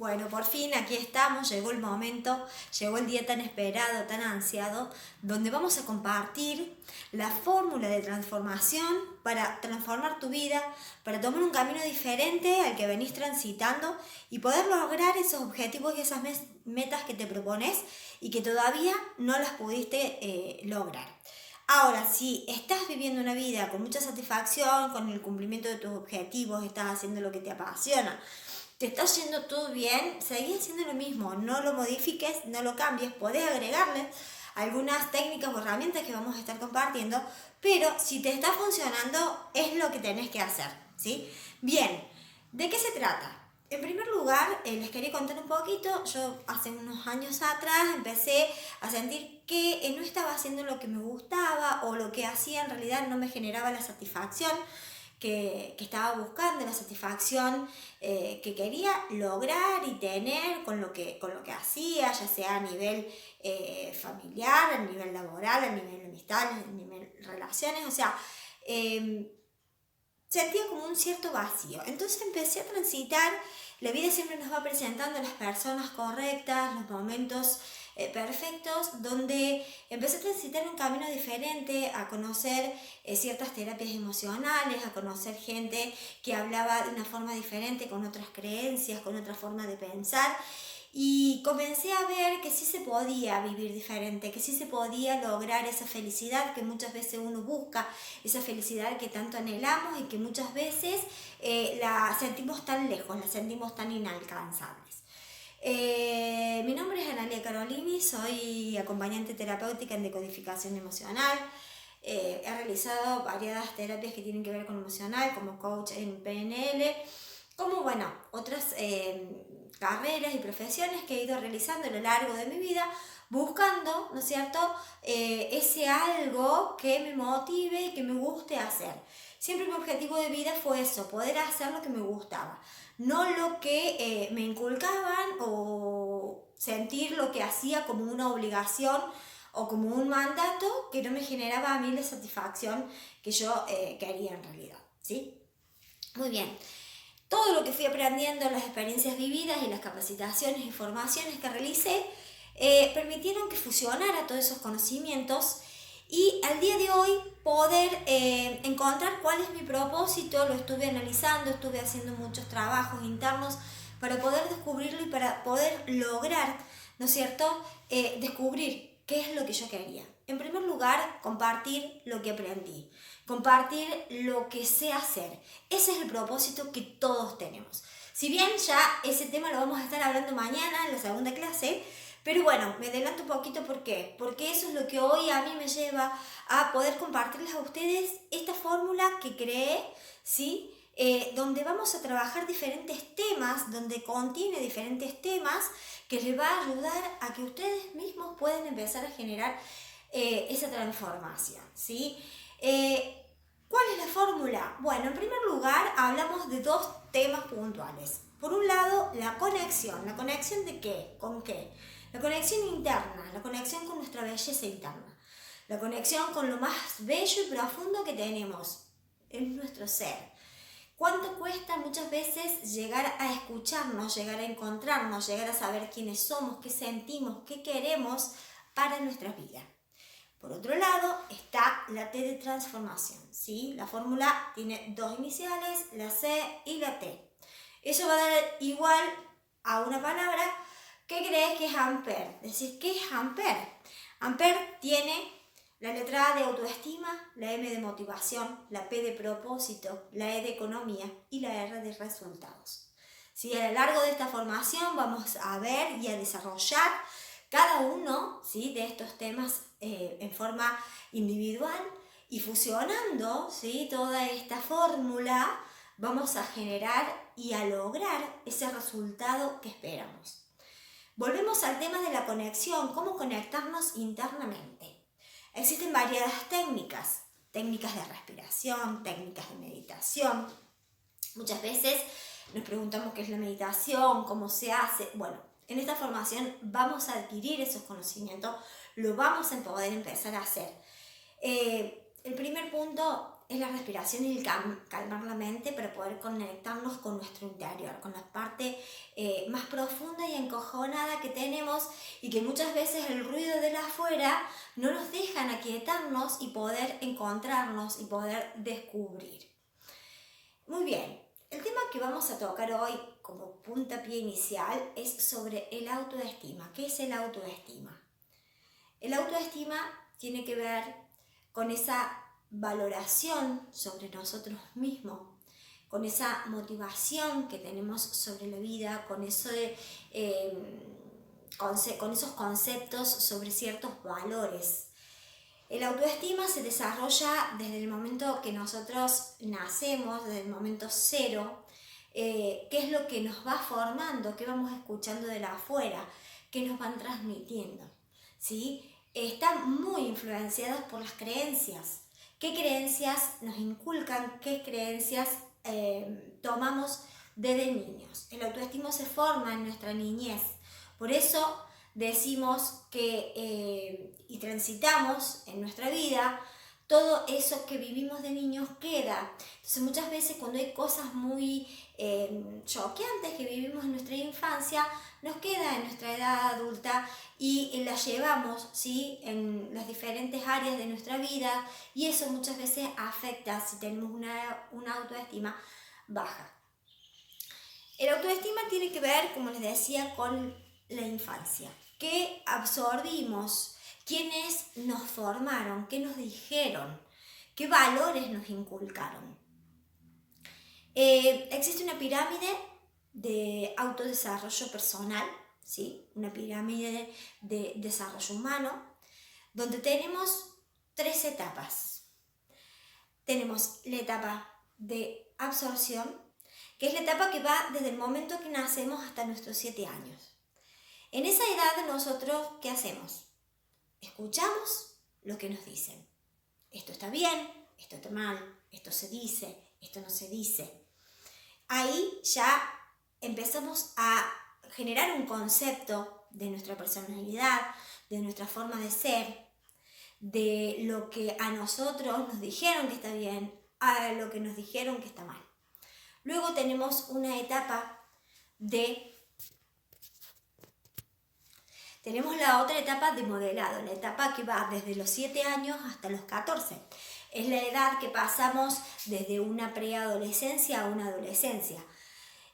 Bueno, por fin aquí estamos, llegó el momento, llegó el día tan esperado, tan ansiado, donde vamos a compartir la fórmula de transformación para transformar tu vida, para tomar un camino diferente al que venís transitando y poder lograr esos objetivos y esas metas que te propones y que todavía no las pudiste eh, lograr. Ahora, si estás viviendo una vida con mucha satisfacción, con el cumplimiento de tus objetivos, estás haciendo lo que te apasiona, te está yendo todo bien, seguí haciendo lo mismo, no lo modifiques, no lo cambies, podés agregarle algunas técnicas o herramientas que vamos a estar compartiendo, pero si te está funcionando es lo que tenés que hacer, ¿sí? Bien, ¿de qué se trata? En primer lugar, eh, les quería contar un poquito, yo hace unos años atrás empecé a sentir que eh, no estaba haciendo lo que me gustaba o lo que hacía en realidad no me generaba la satisfacción que, estaba buscando, la satisfacción eh, que quería lograr y tener con lo que, con lo que hacía, ya sea a nivel eh, familiar, a nivel laboral, a nivel amistad, a nivel relaciones, o sea, em, sentía como un cierto vacío. Entonces empecé a transitar, la vida siempre nos va presentando las personas correctas, los momentos eh, perfectos, donde empecé a transitar un camino diferente, a conocer eh, ciertas terapias emocionales, a conocer gente que hablaba de una forma diferente, con otras creencias, con otra forma de pensar. Y comencé a ver que sí se podía vivir diferente, que sí se podía lograr esa felicidad que muchas veces uno busca, esa felicidad que tanto anhelamos y que muchas veces eh, la sentimos tan lejos, la sentimos tan inalcanzables. Eh, mi nombre es Analia Carolini, soy acompañante terapéutica en decodificación emocional. Eh, he realizado variadas terapias que tienen que ver con emocional, como coach en PNL, como bueno, otras eh, carreras y profesiones que he ido realizando a lo largo de mi vida, buscando, ¿no es cierto?, ese algo que me motive y que me guste hacer. Siempre mi objetivo de vida fue eso, poder hacer lo que me gustaba no lo que eh, me inculcaban o sentir lo que hacía como una obligación o como un mandato que no me generaba a mí la satisfacción que yo eh, quería en realidad. ¿sí? Muy bien. Todo lo que fui aprendiendo, las experiencias vividas y las capacitaciones y formaciones que realicé, eh, permitieron que fusionara todos esos conocimientos y al día de hoy poder eh, encontrar cuál es mi propósito, lo estuve analizando, estuve haciendo muchos trabajos internos para poder descubrirlo y para poder lograr, ¿no es cierto?, eh, descubrir qué es lo que yo quería. En primer lugar, compartir lo que aprendí, compartir lo que sé hacer. Ese es el propósito que todos tenemos. Si bien ya ese tema lo vamos a estar hablando mañana en la segunda clase, pero bueno, me adelanto un poquito, ¿por qué? Porque eso es lo que hoy a mí me lleva a poder compartirles a ustedes esta fórmula que creé, ¿sí? Eh, donde vamos a trabajar diferentes temas, donde contiene diferentes temas que les va a ayudar a que ustedes mismos puedan empezar a generar eh, esa transformación, ¿sí? Eh, ¿Cuál es la fórmula? Bueno, en primer lugar hablamos de dos temas puntuales. Por un lado, la conexión. ¿La conexión de qué? ¿Con qué? La conexión interna, la conexión con nuestra belleza interna, la conexión con lo más bello y profundo que tenemos en nuestro ser. ¿Cuánto cuesta muchas veces llegar a escucharnos, llegar a encontrarnos, llegar a saber quiénes somos, qué sentimos, qué queremos para nuestra vida? Por otro lado está la T de transformación. ¿sí? La fórmula tiene dos iniciales, la C y la T. Eso va a dar igual a una palabra ¿Qué crees que es Ampere? Decís, ¿qué es Ampere? Ampere tiene la letra A de autoestima, la M de motivación, la P de propósito, la E de economía y la R de resultados. Si a lo largo de esta formación vamos a ver y a desarrollar cada uno ¿sí? de estos temas eh, en forma individual y fusionando ¿sí? toda esta fórmula, vamos a generar y a lograr ese resultado que esperamos. Volvemos al tema de la conexión, cómo conectarnos internamente. Existen variadas técnicas, técnicas de respiración, técnicas de meditación. Muchas veces nos preguntamos qué es la meditación, cómo se hace. Bueno, en esta formación vamos a adquirir esos conocimientos, lo vamos a poder empezar a hacer. Eh, el primer punto es la respiración y el calmar la mente para poder conectarnos con nuestro interior, con la parte eh, más profunda y encojonada que tenemos y que muchas veces el ruido de la afuera no nos dejan aquietarnos y poder encontrarnos y poder descubrir. Muy bien, el tema que vamos a tocar hoy como puntapié inicial es sobre el autoestima. ¿Qué es el autoestima? El autoestima tiene que ver con esa valoración sobre nosotros mismos, con esa motivación que tenemos sobre la vida, con, eso de, em, con esos conceptos sobre ciertos valores. El autoestima se desarrolla desde el momento que nosotros nacemos, desde el momento cero, eh, qué es lo que nos va formando, qué vamos escuchando de la afuera, qué nos van transmitiendo. ¿sí? Están muy influenciados por las creencias qué creencias nos inculcan, qué creencias eh, tomamos desde niños. El autoestima se forma en nuestra niñez. Por eso decimos que eh, y transitamos en nuestra vida todo eso que vivimos de niños queda. Entonces muchas veces cuando hay cosas muy eh, choqueantes que vivimos en nuestra infancia, nos queda en nuestra edad adulta y las llevamos ¿sí? en las diferentes áreas de nuestra vida y eso muchas veces afecta si tenemos una, una autoestima baja. El autoestima tiene que ver, como les decía, con la infancia. ¿Qué absorbimos? Quiénes nos formaron, qué nos dijeron, qué valores nos inculcaron. Eh, existe una pirámide de autodesarrollo personal, ¿sí? una pirámide de desarrollo humano, donde tenemos tres etapas. Tenemos la etapa de absorción, que es la etapa que va desde el momento que nacemos hasta nuestros siete años. En esa edad nosotros, ¿qué hacemos? Escuchamos lo que nos dicen. Esto está bien, esto está mal, esto se dice, esto no se dice. Ahí ya empezamos a generar un concepto de nuestra personalidad, de nuestra forma de ser, de lo que a nosotros nos dijeron que está bien, a lo que nos dijeron que está mal. Luego tenemos una etapa de tenemos la otra etapa de modelado, la etapa que va desde los 7 años hasta los 14. Es la edad que pasamos desde una preadolescencia a una adolescencia.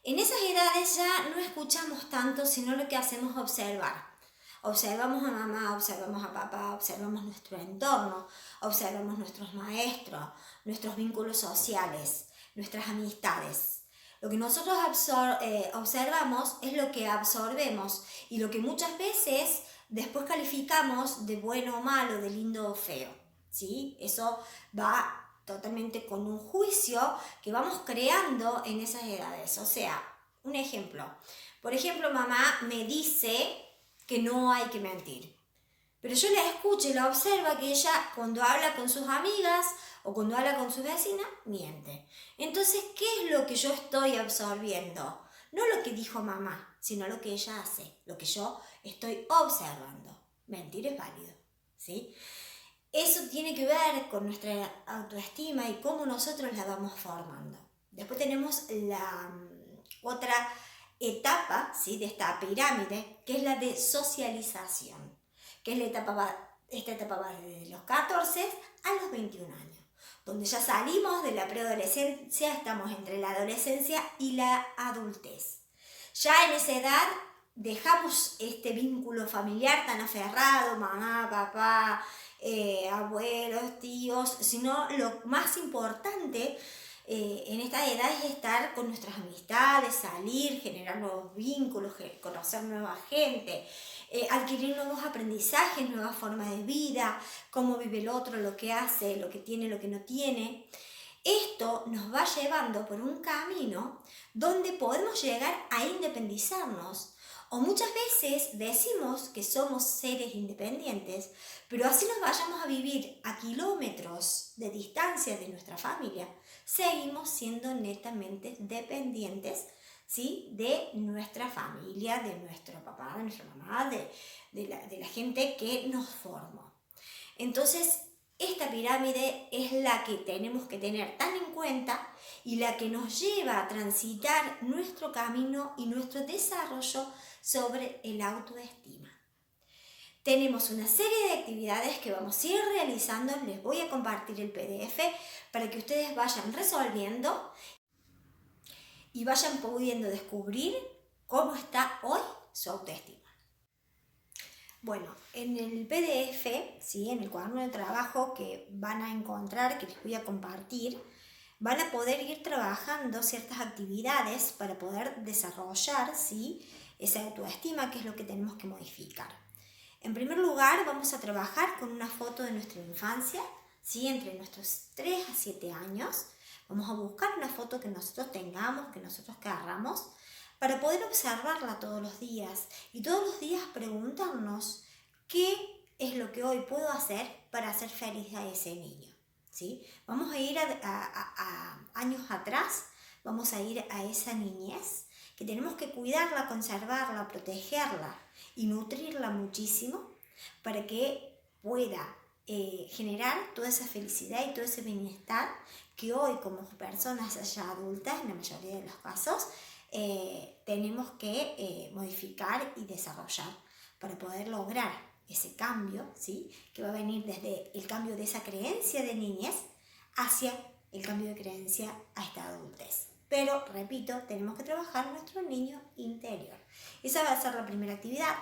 En esas edades ya no escuchamos tanto, sino lo que hacemos es observar. Observamos a mamá, observamos a papá, observamos nuestro entorno, observamos nuestros maestros, nuestros vínculos sociales, nuestras amistades. Lo que nosotros eh, observamos es lo que absorbemos y lo que muchas veces después calificamos de bueno o malo, de lindo o feo. ¿sí? Eso va totalmente con un juicio que vamos creando en esas edades. O sea, un ejemplo. Por ejemplo, mamá me dice que no hay que mentir. Pero yo la escucho y la observa que ella cuando habla con sus amigas o cuando habla con su vecina, miente. Entonces, ¿qué es lo que yo estoy absorbiendo? No lo que dijo mamá, sino lo que ella hace, lo que yo estoy observando. Mentir es válido, ¿sí? Eso tiene que ver con nuestra autoestima y cómo nosotros la vamos formando. Después tenemos la mm, otra etapa ¿sí? de esta pirámide, que es la de socialización, que es la etapa, esta etapa va desde los 14 a los 21 años donde ya salimos de la preadolescencia, estamos entre la adolescencia y la adultez. Ya en esa edad dejamos este vínculo familiar tan aferrado, mamá, papá, eh, abuelos, tíos, sino lo más importante eh, en esta edad es estar con nuestras amistades, salir, generar nuevos vínculos, conocer nueva gente, eh, adquirir nuevos aprendizajes, nuevas formas de vida, cómo vive el otro, lo que hace, lo que tiene, lo que no tiene. Esto nos va llevando por un camino donde podemos llegar a independizarnos. O muchas veces decimos que somos seres independientes, pero así nos vayamos a vivir a kilómetros de distancia de nuestra familia, seguimos siendo netamente dependientes ¿sí? de nuestra familia, de nuestro papá, de nuestra mamá, de, la, gente que nos formó. Entonces, esta pirámide es la que tenemos que tener tan en cuenta y la que nos lleva a transitar nuestro camino y nuestro desarrollo sobre el autoestima. Tenemos una serie de actividades que vamos a ir realizando, les voy a compartir el PDF para que ustedes vayan resolviendo y vayan pudiendo descubrir cómo está hoy su autoestima. Bueno, en el PDF, ¿sí? en el cuaderno de trabajo que van a encontrar, que les voy a compartir, van a poder ir trabajando ciertas actividades para poder desarrollar ¿sí? esa autoestima, que es lo que tenemos que modificar. En primer lugar, vamos a trabajar con una foto de nuestra infancia, ¿sí? entre nuestros 3 a 7 años. Vamos a buscar una foto que nosotros tengamos, que nosotros querramos, para poder observarla todos los días y todos los días preguntarnos qué es lo que hoy puedo hacer para hacer feliz a ese niño. ¿sí? Vamos a ir a, años atrás, vamos a ir a esa niñez que tenemos que cuidarla, conservarla, protegerla y nutrirla muchísimo para que pueda eh, generar toda esa felicidad y todo ese bienestar que hoy como personas ya adultas, en la mayoría de los casos, eh, tenemos que eh, modificar y desarrollar para poder lograr ese cambio, ¿sí? que va a venir desde el cambio de esa creencia de niñez hacia el cambio de creencia a esta adultez. Pero, repito, tenemos que trabajar nuestro niño interior. Esa va a ser la primera actividad.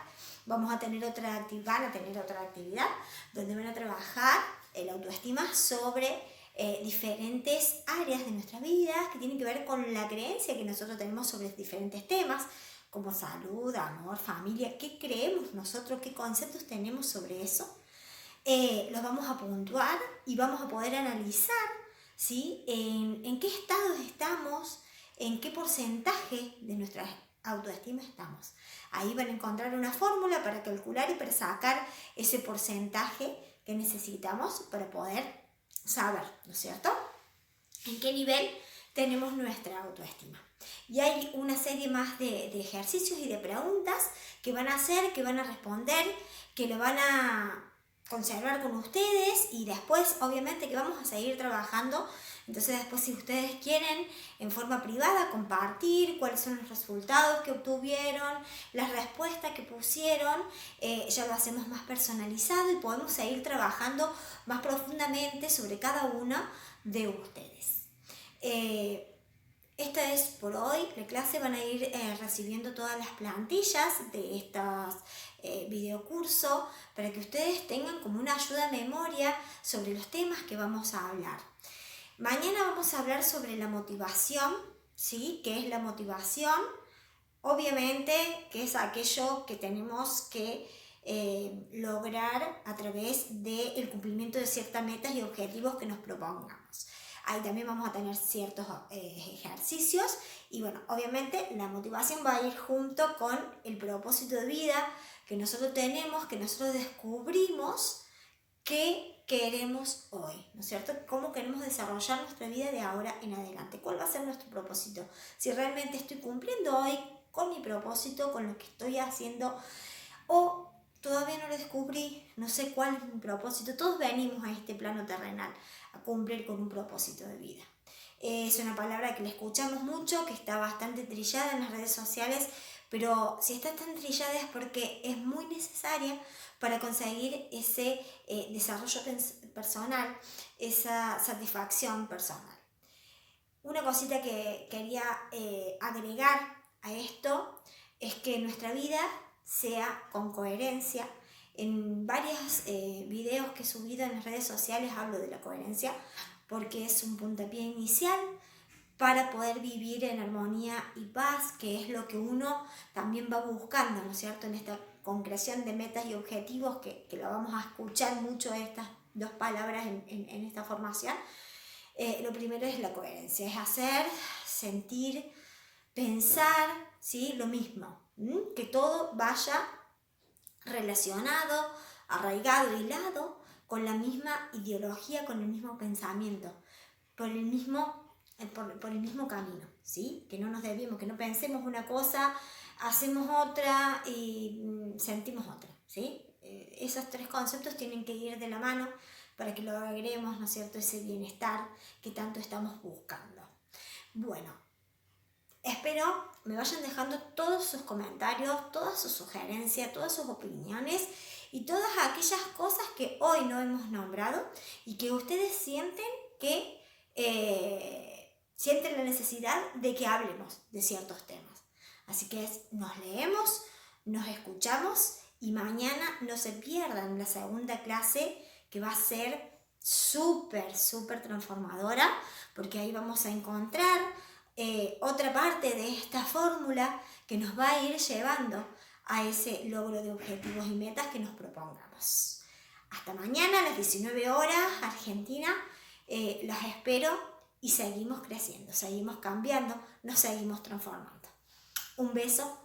Vamos a tener otra actividad, a tener otra actividad donde van a trabajar el autoestima sobre eh, diferentes áreas de nuestra vida que tienen que ver con la creencia que nosotros tenemos sobre diferentes temas, como salud, amor, familia, qué creemos nosotros, qué conceptos tenemos sobre eso. Eh, los vamos a puntuar y vamos a poder analizar ¿sí? en, qué estados estamos, en qué porcentaje de nuestra autoestima estamos. Ahí van a encontrar una fórmula para calcular y para sacar ese porcentaje que necesitamos para poder saber, ¿no es cierto? En qué nivel tenemos nuestra autoestima. Y hay una serie más de, ejercicios y de preguntas que van a hacer, que van a responder, que lo van a conservar con ustedes y después obviamente que vamos a seguir trabajando. Entonces después si ustedes quieren en forma privada compartir cuáles son los resultados que obtuvieron, las respuestas que pusieron, eh, ya lo hacemos más personalizado y podemos seguir trabajando más profundamente sobre cada uno de ustedes. Eh, esta es por hoy, la clase van a ir eh, recibiendo todas las plantillas de estos eh, videocursos para que ustedes tengan como una ayuda de memoria sobre los temas que vamos a hablar. Mañana vamos a hablar sobre la motivación, ¿sí? ¿Qué es la motivación? Obviamente que es aquello que tenemos que eh, lograr a través del cumplimiento de ciertas metas y objetivos que nos propongamos. Ahí también vamos a tener ciertos eh, ejercicios y bueno, obviamente la motivación va a ir junto con el propósito de vida que nosotros tenemos, que nosotros descubrimos qué queremos hoy, ¿no es cierto? ¿Cómo queremos desarrollar nuestra vida de ahora en adelante? ¿Cuál va a ser nuestro propósito? Si realmente estoy cumpliendo hoy con mi propósito, con lo que estoy haciendo o todavía no lo descubrí, no sé cuál es mi propósito. Todos venimos a este plano terrenal a cumplir con un propósito de vida. Es una palabra que le escuchamos mucho, que está bastante trillada en las redes sociales, pero si está tan trillada es porque es muy necesaria para conseguir ese eh, desarrollo personal, esa satisfacción personal. Una cosita que quería eh, agregar a esto es que nuestra vida sea con coherencia. En varios eh, videos que he subido en las redes sociales hablo de la coherencia porque es un puntapié inicial para poder vivir en armonía y paz, que es lo que uno también va buscando, ¿no es cierto?, en esta concreción de metas y objetivos, que, que lo vamos a escuchar mucho estas dos palabras en, en, esta formación. Eh, lo primero es la coherencia, es hacer, sentir, pensar, ¿sí? Lo mismo, que todo vaya relacionado, arraigado, hilado con la misma ideología, con el mismo pensamiento, por el mismo, eh, por, el mismo camino, ¿sí? Que no nos debemos, que no pensemos una cosa, hacemos otra y mm, sentimos otra, ¿sí? Eh, esos tres conceptos tienen que ir de la mano para que logremos, ¿no es cierto?, ese bienestar que tanto estamos buscando. Bueno, espero me vayan dejando todos sus comentarios, todas sus sugerencias, todas sus opiniones y todas aquellas cosas que hoy no hemos nombrado y que ustedes sienten que eh, sienten la necesidad de que hablemos de ciertos temas. Así que nos leemos, nos escuchamos y mañana no se pierdan la segunda clase que va a ser súper, súper transformadora porque ahí vamos a encontrar eh, otra parte de esta fórmula que nos va a ir llevando a ese logro de objetivos y metas que nos propongamos. Hasta mañana a las 19 horas, Argentina. Eh, los espero y seguimos creciendo, seguimos cambiando, nos seguimos transformando. Un beso